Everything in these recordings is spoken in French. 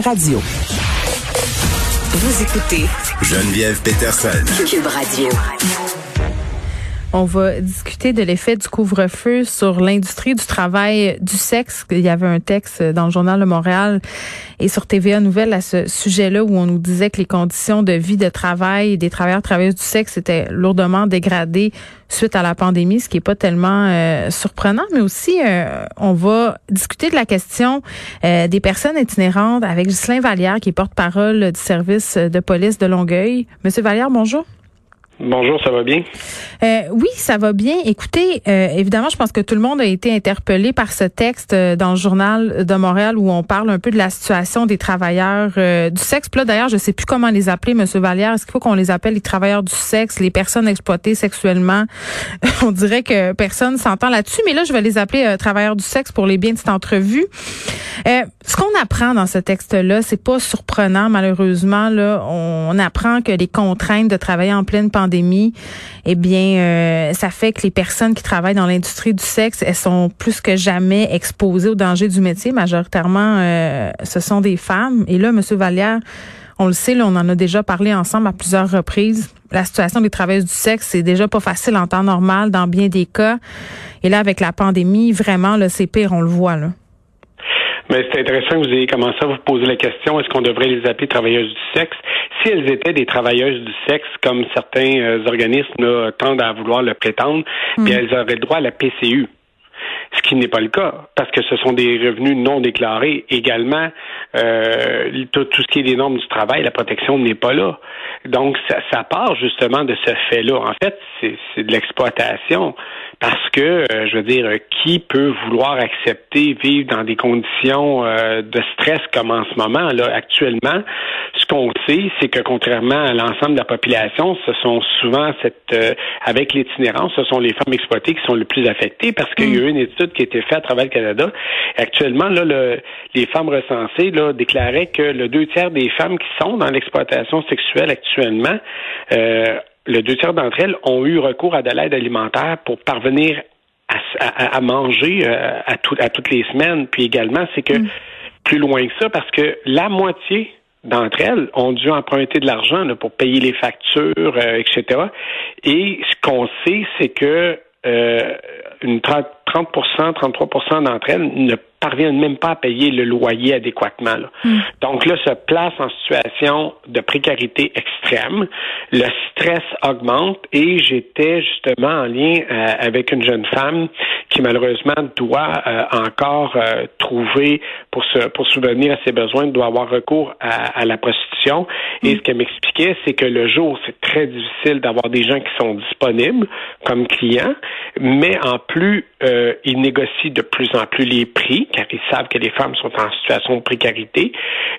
Radio. Vous écoutez Geneviève Peterson. Cube Radio. On va discuter de l'effet du couvre-feu sur l'industrie du travail du sexe. Il y avait un texte dans le journal de Montréal et sur TVA Nouvelle à ce sujet-là où on nous disait que les conditions de vie de travail des travailleurs travailleuses du sexe étaient lourdement dégradées suite à la pandémie, ce qui est pas tellement euh, surprenant, mais aussi euh, on va discuter de la question euh, des personnes itinérantes avec Ghislain Vallière qui est porte-parole du service de police de Longueuil. Monsieur Vallière, bonjour. Bonjour, ça va bien? Euh, oui, ça va bien. Écoutez, euh, évidemment, je pense que tout le monde a été interpellé par ce texte euh, dans le journal de Montréal où on parle un peu de la situation des travailleurs du sexe. Là, d'ailleurs, je sais plus comment les appeler, Monsieur Vallière. Est-ce qu'il faut qu'on les appelle les travailleurs du sexe, les personnes exploitées sexuellement? on dirait que personne s'entend là-dessus, mais là, je vais les appeler travailleurs du sexe pour les bien de cette entrevue. ce qu'on apprend dans ce texte-là, c'est pas surprenant, malheureusement. On apprend que les contraintes de travailler en pleine pandémie eh bien, euh, ça fait que les personnes qui travaillent dans l'industrie du sexe, elles sont plus que jamais exposées aux dangers du métier. Majoritairement, euh, ce sont des femmes. Et là, Monsieur Vallière, on le sait, on en a déjà parlé ensemble à plusieurs reprises. La situation des travailleuses du sexe, c'est déjà pas facile en temps normal dans bien des cas. Et là, avec la pandémie, vraiment, c'est pire, on le voit. Mais c'est intéressant que vous ayez commencé à vous poser la question est-ce qu'on devrait les appeler travailleuses du sexe? Si elles étaient des travailleuses du sexe, comme certains euh, organismes tendent à vouloir le prétendre, hmm. bien elles auraient le droit à la PCU ce qui n'est pas le cas, parce que ce sont des revenus non déclarés. Également, euh, tout, ce qui est des normes du travail, la protection n'est pas là. Donc, ça, ça part justement de ce fait-là. En fait, c'est de l'exploitation. Parce que, euh, je veux dire, qui peut vouloir accepter vivre dans des conditions euh, de stress comme en ce moment, là, actuellement? Ce qu'on sait, c'est que contrairement à l'ensemble de la population, ce sont souvent cette, euh, avec l'itinérance, ce sont les femmes exploitées qui sont le plus affectées parce qu'il y a eu une étude qui a été faite à travers le Canada. actuellement, là, le, les femmes recensées là, déclaraient que le deux tiers des femmes qui sont dans l'exploitation sexuelle actuellement euh, le deux tiers d'entre elles ont eu recours à de l'aide alimentaire pour parvenir à, manger euh, à, à toutes les semaines. Puis également, c'est que mm. plus loin que ça, parce que la moitié d'entre elles ont dû emprunter de l'argent pour payer les factures, euh, etc. Et ce qu'on sait, c'est que euh, une 30, 30% 33% d'entre elles ne parviennent même pas à payer le loyer adéquatement. Hmm. Donc là, se place en situation de précarité extrême. Le stress augmente et j'étais justement en lien euh, avec une jeune femme qui malheureusement doit euh, encore euh, trouver pour se pour subvenir à ses besoins, doit avoir recours à, la prostitution. Et hmm. ce qu'elle m'expliquait, c'est que le jour, c'est très difficile d'avoir des gens qui sont disponibles comme clients, mais en plus, ils négocient de plus en plus les prix car ils savent que les femmes sont en situation de précarité.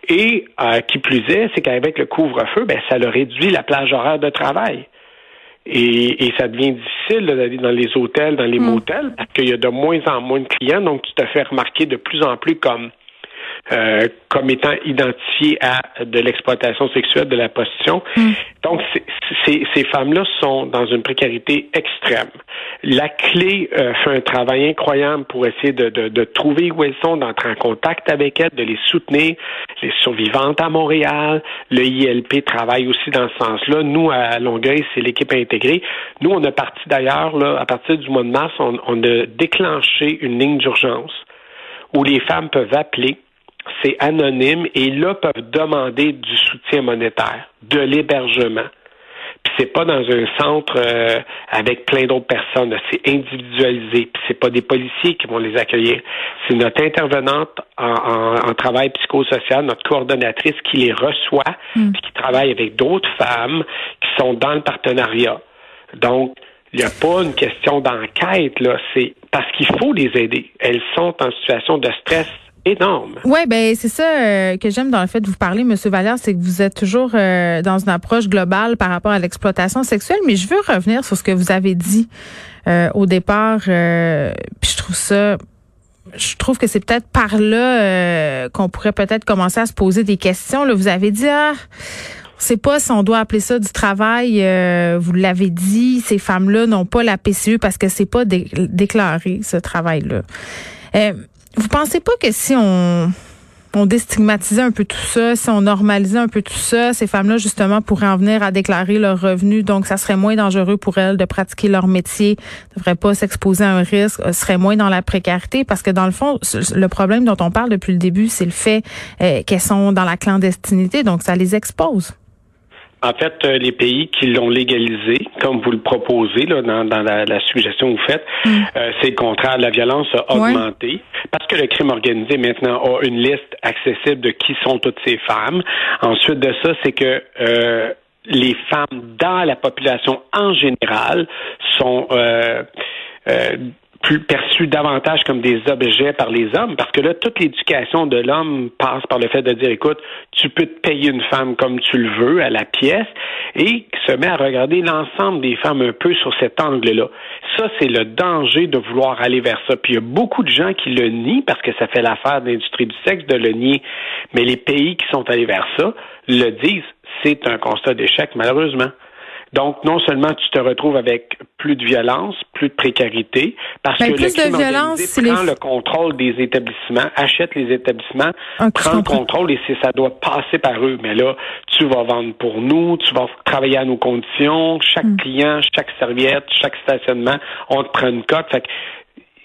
Et euh, qui plus est, c'est qu'avec le couvre-feu, ben, ça leur réduit la plage horaire de travail. Et, ça devient difficile d'aller dans les hôtels, dans les mm. motels, parce qu'il y a de moins en moins de clients, donc tu te fais remarquer de plus en plus comme euh, comme étant identifié à de l'exploitation sexuelle, de la prostitution. Hmm. Donc, ces femmes-là sont dans une précarité extrême. La clé euh, fait un travail incroyable pour essayer de, de, de trouver où elles sont, d'entrer en contact avec elles, de les soutenir. Les survivantes à Montréal, le ILP travaille aussi dans ce sens-là. Nous, à Longueuil, c'est l'équipe intégrée. Nous, on a parti d'ailleurs, là, à partir du mois de mars, on, on a déclenché une ligne d'urgence où les femmes peuvent appeler c'est anonyme et là peuvent demander du soutien monétaire, de l'hébergement. Puis c'est pas dans un centre euh, avec plein d'autres personnes, c'est individualisé. Puis c'est pas des policiers qui vont les accueillir, c'est notre intervenante en, travail psychosocial, notre coordonnatrice qui les reçoit, hmm. puis qui travaille avec d'autres femmes qui sont dans le partenariat. Donc il n'y a pas une question d'enquête, là. C'est parce qu'il faut les aider. Elles sont en situation de stress énorme. Oui, ben c'est ça euh, que j'aime dans le fait de vous parler, Monsieur Valère, c'est que vous êtes toujours euh, dans une approche globale par rapport à l'exploitation sexuelle, mais je veux revenir sur ce que vous avez dit euh, au départ. puis je trouve ça je trouve que c'est peut-être par là qu'on pourrait peut-être commencer à se poser des questions. Là, vous avez dit, ah, sait pas si on doit appeler ça du travail. vous l'avez dit, ces femmes-là n'ont pas la PCU parce que c'est pas déclaré ce travail-là. Vous pensez pas que si on on déstigmatisait un peu tout ça, si on normalisait un peu tout ça, ces femmes-là, justement, pourraient en venir à déclarer leurs revenus. Donc, ça serait moins dangereux pour elles de pratiquer leur métier, ne devraient pas s'exposer à un risque, euh, seraient moins dans la précarité? Parce que, dans le fond, le problème dont on parle depuis le début, c'est le fait euh, qu'elles sont dans la clandestinité. Donc, ça les expose. En fait, euh, les pays qui l'ont légalisé, comme vous le proposez là, dans, la, suggestion que vous faites, mm. euh, c'est le contraire. La violence a augmenté parce que le crime organisé maintenant a une liste accessible de qui sont toutes ces femmes. Ensuite de ça, c'est que euh, les femmes dans la population en général sont plus perçus davantage comme des objets par les hommes, parce que là, toute l'éducation de l'homme passe par le fait de dire, écoute, tu peux te payer une femme comme tu le veux à la pièce, et se met à regarder l'ensemble des femmes un peu sur cet angle-là. Ça, c'est le danger de vouloir aller vers ça. Puis il y a beaucoup de gens qui le nient, parce que ça fait l'affaire de l'industrie du sexe de le nier, mais les pays qui sont allés vers ça le disent. C'est un constat d'échec, malheureusement. Donc, non seulement tu te retrouves avec plus de violence, plus de précarité, parce ben, que le crime organisé prend le contrôle des établissements, achète les établissements, prend le contrôle et c'est ça doit passer par eux. Mais là, tu vas vendre pour nous, tu vas travailler à nos conditions, chaque hmm. client, chaque serviette, chaque stationnement, on te prend une cote. Fait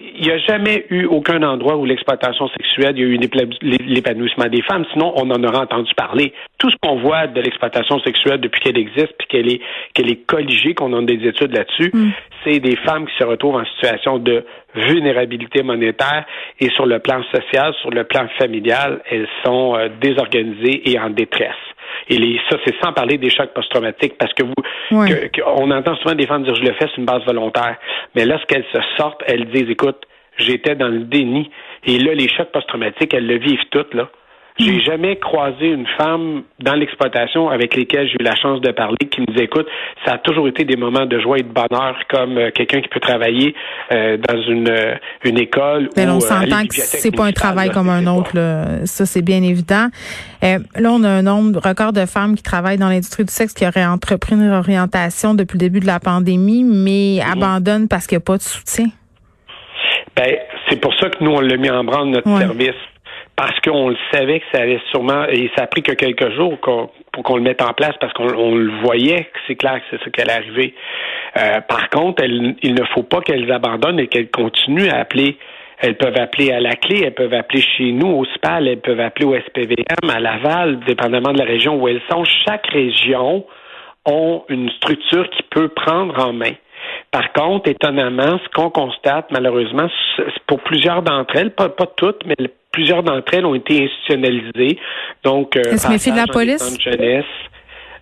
il n'y a jamais eu aucun endroit où l'exploitation sexuelle, il y a eu l'épanouissement des femmes. Sinon, on en aurait entendu parler. Tout ce qu'on voit de l'exploitation sexuelle depuis qu'elle existe, puis qu'elle est qu'elle est colligée, qu'on a des études là-dessus, mm. c'est des femmes qui se retrouvent en situation de vulnérabilité monétaire et sur le plan social, sur le plan familial, elles sont euh, désorganisées et en détresse. Et les, ça, c'est sans parler des chocs post-traumatiques, parce que vous, on entend souvent des femmes dire je le fais, c'est une base volontaire. Mais lorsqu'elles se sortent, elles disent écoute, j'étais dans le déni. Et là, les chocs post-traumatiques, elles le vivent toutes, là. J'ai jamais croisé une femme dans l'exploitation avec lesquelles j'ai eu la chance de parler qui nous écoute. Ça a toujours été des moments de joie et de bonheur, comme euh, quelqu'un qui peut travailler euh, dans une, euh, une école. Mais on s'entend que c'est pas un travail comme un autre. Là. Ça, c'est bien évident. là, on a un nombre record de femmes qui travaillent dans l'industrie du sexe qui auraient entrepris une orientation depuis le début de la pandémie, mais mhm. abandonnent parce qu'il n'y a pas de soutien. Ben, c'est pour ça que nous, on l'a mis en branle notre service parce qu'on le savait que ça allait sûrement, et ça a pris que quelques jours pour qu'on le mette en place parce qu'on le voyait que c'est clair que c'est ce qui allait arriver. Euh, par contre, il ne faut pas qu'elles abandonnent et qu'elles continuent à appeler. Elles peuvent appeler à la clé, elles peuvent appeler chez nous au SPAL, elles peuvent appeler au SPVM, à Laval, dépendamment de la région où elles sont. Chaque région a une structure qui peut prendre en main. Par contre, étonnamment, ce qu'on constate, malheureusement, pour plusieurs d'entre elles, pas toutes, mais plusieurs d'entre elles ont été institutionnalisées. Donc, euh, de la police? jeunesse,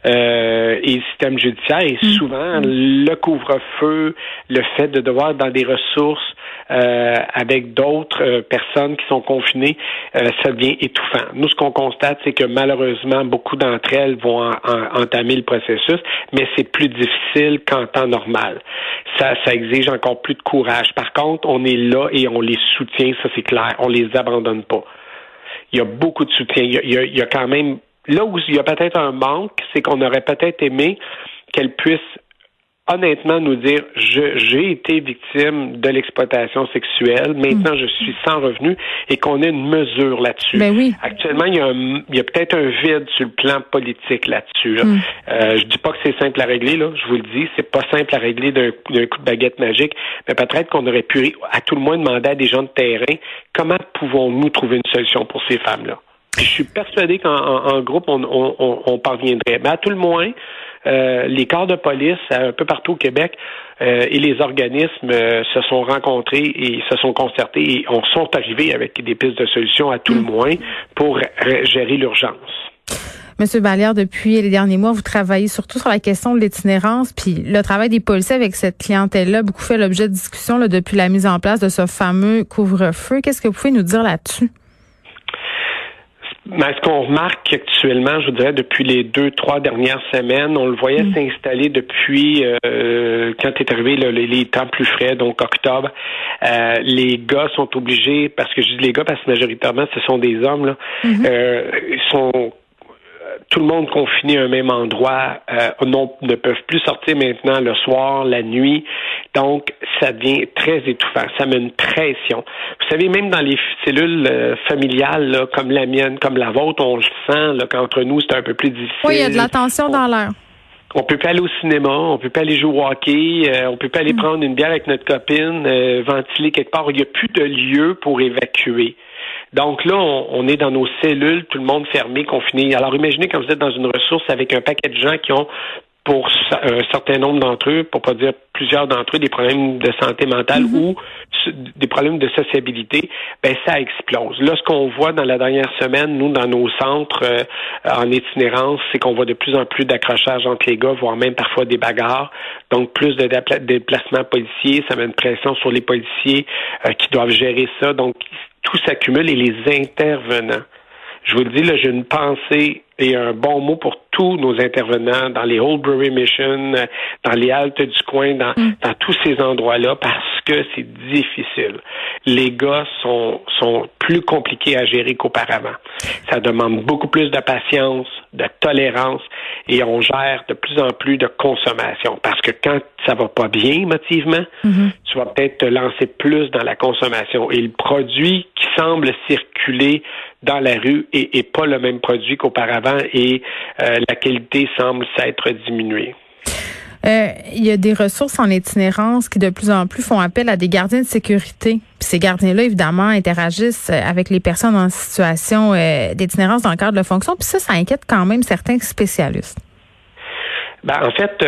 euh, et le système judiciaire. Et mm. souvent, le couvre-feu, le fait de devoir dans des ressources euh, avec d'autres euh, personnes qui sont confinées, euh, ça devient étouffant. Nous, ce qu'on constate, c'est que malheureusement, beaucoup d'entre elles vont entamer le processus, mais c'est plus difficile qu'en temps normal. Ça, ça exige encore plus de courage. Par contre, on est là et on les soutient, ça c'est clair. On les abandonne pas. Il y a beaucoup de soutien. Il y a, il y a quand même Là où il y a peut-être un manque, c'est qu'on aurait peut-être aimé qu'elle puisse honnêtement nous dire j'ai été victime de l'exploitation sexuelle, maintenant mm. je suis sans revenu et qu'on ait une mesure là-dessus. Ben oui. Actuellement, il y a, il y a peut-être un vide sur le plan politique là-dessus. Là. Mm. Euh, je dis pas que c'est simple à régler, là, je vous le dis, c'est pas simple à régler d'un coup de baguette magique, mais peut-être qu'on aurait pu à tout le moins demander à des gens de terrain comment pouvons-nous trouver une solution pour ces femmes-là? Je suis persuadé qu'en groupe, on, parviendrait. Mais à tout le moins, euh, les corps de police un peu partout au Québec euh, et les organismes euh, se sont rencontrés et se sont concertés et on sont arrivés avec des pistes de solutions à tout le moins pour gérer l'urgence. Monsieur Vallière, depuis les derniers mois, vous travaillez surtout sur la question de l'itinérance, puis le travail des policiers avec cette clientèle-là, beaucoup fait l'objet de discussions depuis la mise en place de ce fameux couvre-feu. Qu'est-ce que vous pouvez nous dire là-dessus? Mais ce qu'on remarque actuellement, je dirais, depuis les deux, trois dernières semaines, on le voyait mm. s'installer depuis euh, quand est arrivé les, temps plus frais, donc octobre. Euh, les gars sont obligés, parce que je dis les gars parce que majoritairement ce sont des hommes, là, mm-hmm. euh, sont tout le monde confiné à un même endroit, euh, ne peuvent plus sortir maintenant le soir, la nuit. Donc, ça devient très étouffant. Ça met une pression. Vous savez, même dans les cellules euh, familiales, comme la mienne, comme la vôtre, on le sent qu'entre nous, c'est un peu plus difficile. Oui, il y a de la tension dans l'air. On peut pas aller au cinéma, on peut pas aller jouer au hockey, euh, on peut pas aller mm. prendre une bière avec notre copine, euh, ventiler quelque part. Il n'y a plus de lieu pour évacuer. Donc là, on, est dans nos cellules, tout le monde fermé, confiné. Alors imaginez quand vous êtes dans une ressource avec un paquet de gens qui ont pour un certain nombre d'entre eux, pour pas dire plusieurs d'entre eux, des problèmes de santé mentale mm-hmm. ou des problèmes de sociabilité, ben ça explose. Là, ce qu'on voit dans la dernière semaine, nous, dans nos centres euh, en itinérance, c'est qu'on voit de plus en plus d'accrochages entre les gars, voire même parfois des bagarres. Donc, plus de déplacements policiers, ça met une pression sur les policiers euh, qui doivent gérer ça. Donc, tout s'accumule et les intervenants je vous le dis, là, j'ai une pensée et un bon mot pour tous nos intervenants dans les Oldbury Mission, dans les haltes du coin, dans, mm. dans tous ces endroits-là, parce que c'est difficile. Les gars sont, sont plus compliqués à gérer qu'auparavant. Ça demande beaucoup plus de patience, de tolérance, et on gère de plus en plus de consommation. Parce que quand ça va pas bien émotivement, mm-hmm. tu vas peut-être te lancer plus dans la consommation. Et le produit qui semble circuler dans la rue et, pas le même produit qu'auparavant et euh, la qualité semble s'être diminuée. Euh, il y a des ressources en itinérance qui de plus en plus font appel à des gardiens de sécurité. Puis ces gardiens-là, évidemment, interagissent avec les personnes en situation euh, d'itinérance dans le cadre de la fonction. Puis ça, ça inquiète quand même certains spécialistes. Ben, en fait,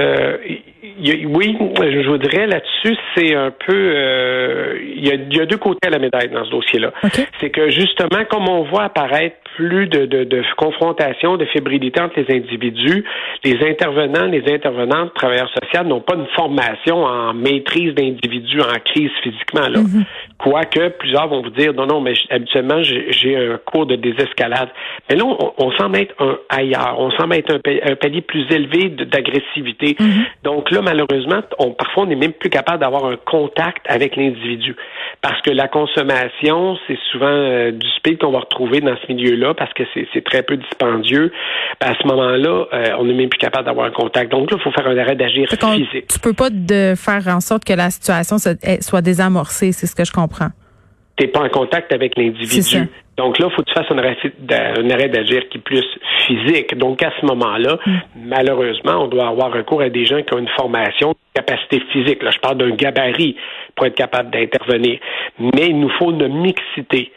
oui, je vous dirais là-dessus, c'est un peu, euh, il, y a, deux côtés à la médaille dans ce dossier-là. C'est que justement, comme on voit apparaître plus de, de, de fébrilité entre les individus, les intervenants, les intervenantes, travailleurs sociaux n'ont pas une formation en maîtrise d'individus en crise physiquement. Là. Mm-hmm. Quoique plusieurs vont vous dire non, non, mais habituellement j'ai un cours de désescalade. Mais là, on, on semble être un ailleurs, on semble être un, palier plus élevé d'agressivité. Mm-hmm. Donc là, malheureusement, on, parfois, on n'est même plus capable d'avoir un contact avec l'individu. Parce que la consommation, c'est souvent euh, du speed qu'on va retrouver dans ce milieu-là parce que c'est très peu dispendieux. Ben, à ce moment-là, euh, on n'est même plus capable d'avoir un contact. Donc là, il faut faire un arrêt d'agir physique. Tu peux pas de faire en sorte que la situation soit désamorcée, c'est ce que je comprends t'es pas en contact avec l'individu. Donc là, il faut que tu fasses un arrêt, d'agir qui est plus physique. Donc à ce moment-là, mm. malheureusement, on doit avoir recours à des gens qui ont une formation, une capacité physique. Là, je parle d'un gabarit pour être capable d'intervenir. Mais il nous faut une mixité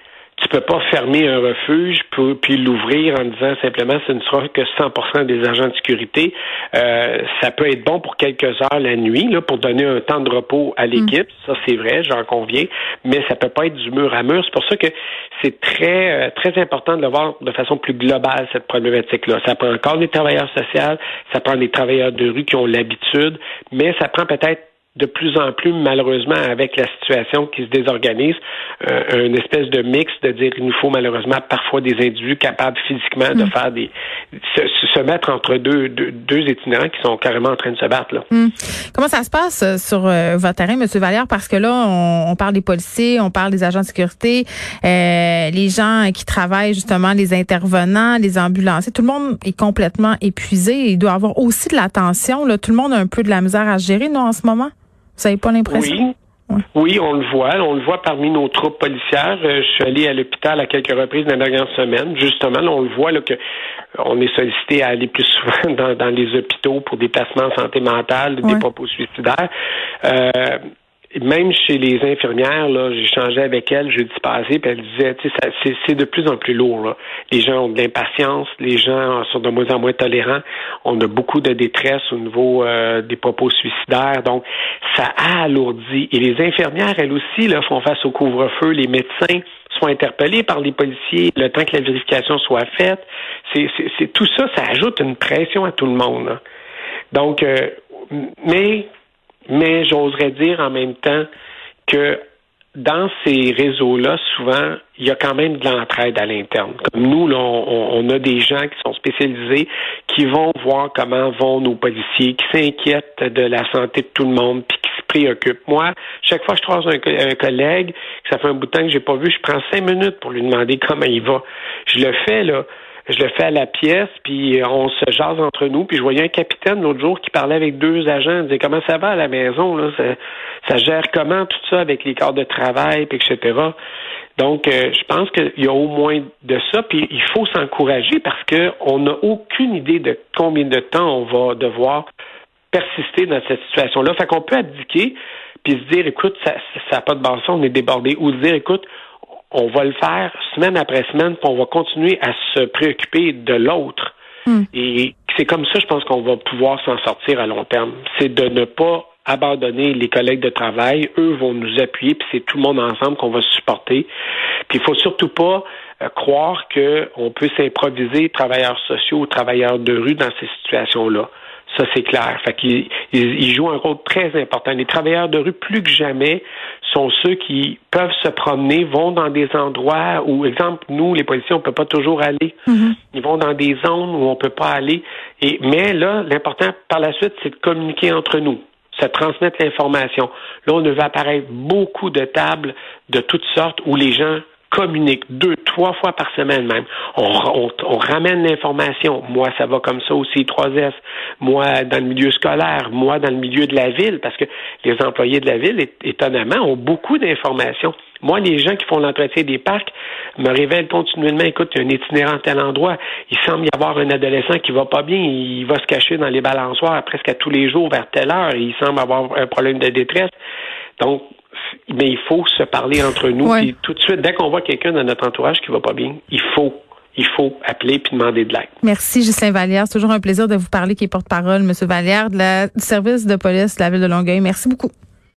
peux pas fermer un refuge puis l'ouvrir en disant simplement ce ne sera que 100% des agents de sécurité. Euh, ça peut être bon pour quelques heures la nuit là, pour donner un temps de repos à l'équipe. Mm. Ça c'est vrai, j'en conviens, mais ça peut pas être du mur à mur. C'est pour ça que c'est très euh, très important de le voir de façon plus globale cette problématique là. Ça prend encore des travailleurs sociaux, ça prend des travailleurs de rue qui ont l'habitude, mais ça prend peut-être de plus en plus, malheureusement, avec la situation qui se désorganise, euh, une espèce de mix de dire il nous faut malheureusement parfois des individus capables physiquement de mm. faire des se, mettre entre deux, deux, itinérants qui sont carrément en train de se battre. Là. Mm. Comment ça se passe euh, sur euh, votre terrain, M. Vallière? Parce que là, on, parle des policiers, on parle des agents de sécurité, les gens qui travaillent justement, les intervenants, les ambulanciers, tout le monde est complètement épuisé. Il doit avoir aussi de l'attention. Tout le monde a un peu de la misère à gérer, nous, en ce moment? Vous n'avez pas l'impression? Oui. Oui, on le voit. On le voit parmi nos troupes policières. Euh, je suis allé à l'hôpital à quelques reprises dans la dernière semaine. Justement, on le voit là, que on est sollicité à aller plus souvent dans, les hôpitaux pour des placements en santé mentale, des propos suicidaires. Euh, même chez les infirmières, là, j'ai avec elles jeudi passé, puis elle disait, tu sais, c'est de plus en plus lourd. Là. Les gens ont de l'impatience, les gens sont de moins en moins tolérants, on a beaucoup de détresse au niveau euh, des propos suicidaires, donc ça a alourdi. Et les infirmières, elles aussi, là, font face au couvre-feu, les médecins sont interpellés par les policiers, le temps que la vérification soit faite. C'est tout ça, ça ajoute une pression à tout le monde. Donc, euh, mais mais j'oserais dire en même temps que dans ces réseaux-là, souvent, il y a quand même de l'entraide à l'interne. Comme nous, on, a des gens qui sont spécialisés, qui vont voir comment vont nos policiers, qui s'inquiètent de la santé de tout le monde, puis qui se préoccupent. Moi, chaque fois que je croise un, collègue, que ça fait un bout de temps que j'ai pas vu, je prends cinq minutes pour lui demander comment il va. Je le fais, là, je le fais à la pièce, puis on se jase entre nous. Puis je voyais un capitaine l'autre jour qui parlait avec deux agents, il disait comment ça va à la maison, là, ça, gère comment tout ça avec les corps de travail, puis etc. Donc, euh, je pense qu'il y a au moins de ça, puis il faut s'encourager parce qu'on n'a aucune idée de combien de temps on va devoir persister dans cette situation-là. Fait qu'on peut abdiquer, puis se dire, écoute, ça n'a pas de bon on est débordé, ou se dire, écoute, on va le faire semaine après semaine, puis on va continuer à se préoccuper de l'autre. Hmm. Et c'est comme ça, je pense qu'on va pouvoir s'en sortir à long terme. C'est de ne pas abandonner les collègues de travail. Eux vont nous appuyer, puis c'est tout le monde ensemble qu'on va supporter. Puis il faut surtout pas euh, croire qu'on peut s'improviser travailleurs sociaux ou travailleurs de rue dans ces situations-là. Ça, c'est clair. Fait qu'ils ils, jouent un rôle très important. Les travailleurs de rue, plus que jamais, sont ceux qui peuvent se promener, vont dans des endroits où, exemple, nous, les policiers, on peut pas toujours aller. Mm-hmm. Ils vont dans des zones où on peut pas aller. Et, mais là, l'important par la suite, c'est de communiquer entre nous se transmettre l'information. Là, on va apparaître beaucoup de tables de toutes sortes où les gens communiquent deux, trois fois par semaine même. On, ramène l'information. Moi, ça va comme ça aussi, 3S. Moi, dans le milieu scolaire. Moi, dans le milieu de la ville, parce que les employés de la ville, étonnamment, ont beaucoup d'informations. Moi, les gens qui font l'entretien des parcs me révèlent continuellement, écoute, il y a un itinérant à tel endroit, il semble y avoir un adolescent qui va pas bien, il va se cacher dans les balançoires presque à tous les jours vers telle heure, il semble avoir un problème de détresse. Donc, mais il faut se parler entre nous. tout de suite, dès qu'on voit quelqu'un dans notre entourage qui va pas bien, il faut il faut appeler puis demander de l'aide. Merci, Justin Vallière. C'est toujours un plaisir de vous parler, qui est porte-parole, M. Vallière, de la, du service de police de la Ville de Longueuil. Merci beaucoup.